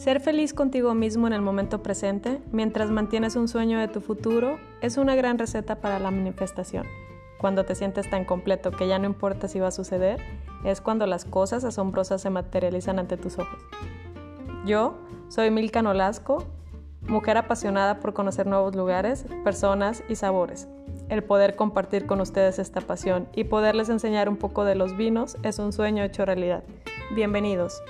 Ser feliz contigo mismo en el momento presente, mientras mantienes un sueño de tu futuro, es una gran receta para la manifestación. Cuando te sientes tan completo que ya no importa si va a suceder, es cuando las cosas asombrosas se materializan ante tus ojos. Yo soy Milka Nolasco, mujer apasionada por conocer nuevos lugares, personas y sabores. El poder compartir con ustedes esta pasión y poderles enseñar un poco de los vinos es un sueño hecho realidad. Bienvenidos.